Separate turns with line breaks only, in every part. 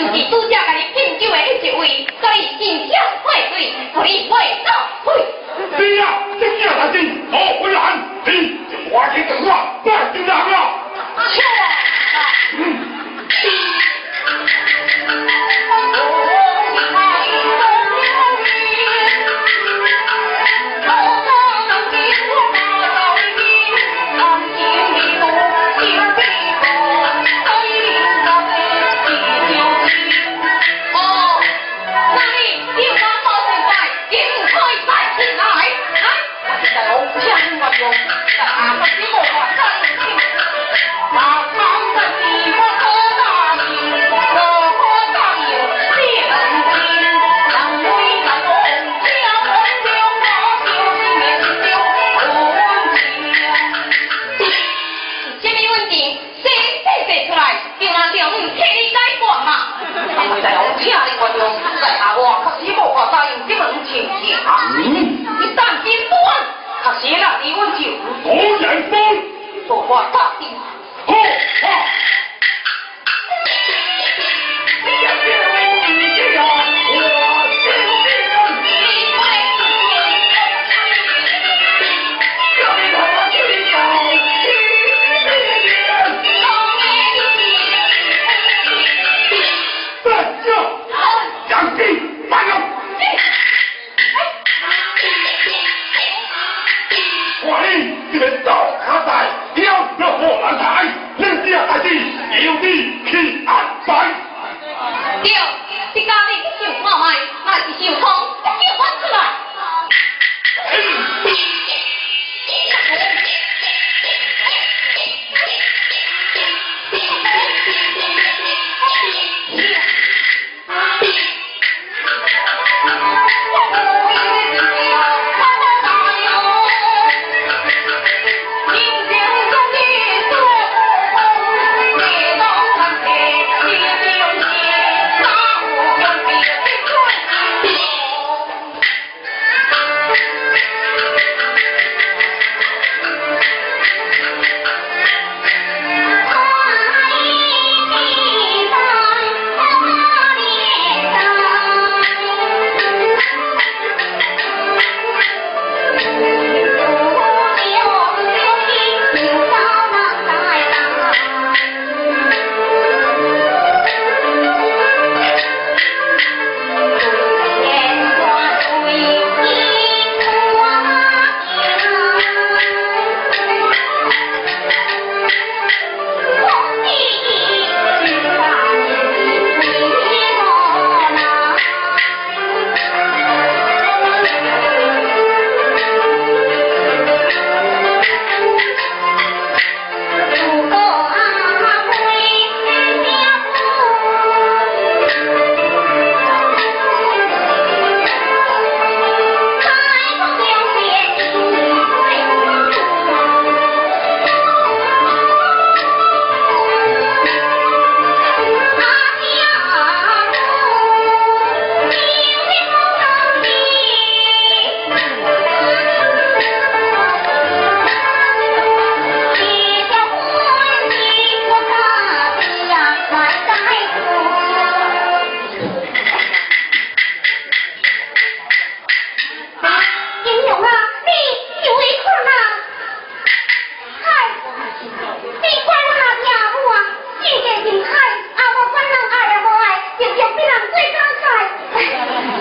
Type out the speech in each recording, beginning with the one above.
就是拄则甲你敬酒的迄一位，所以真正配对，所以配到配。
是啊，真正事情好困难，你我去等，
啊。
是
咖喱想我吗？那是想好叫我出来。
最抓
大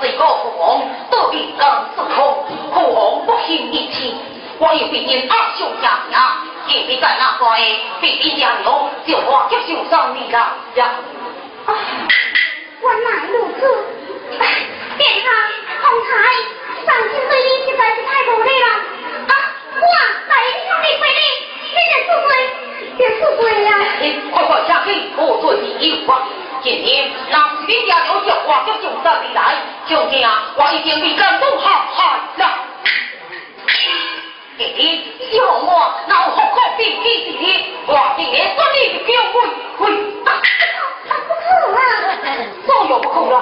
既然我是个父王，得必更是空，父王不幸一起，我又被因二兄家呀，也被在那关必定家牛，就我接受上你了呀。
啊，原来如此。殿下，洪台，上卿对你实在是太来，
就这样，我已经被感动好汉了。弟弟，以后我脑壳可比比弟弟，我今年说你的表会会。
啊，不可啊！
所有不可了。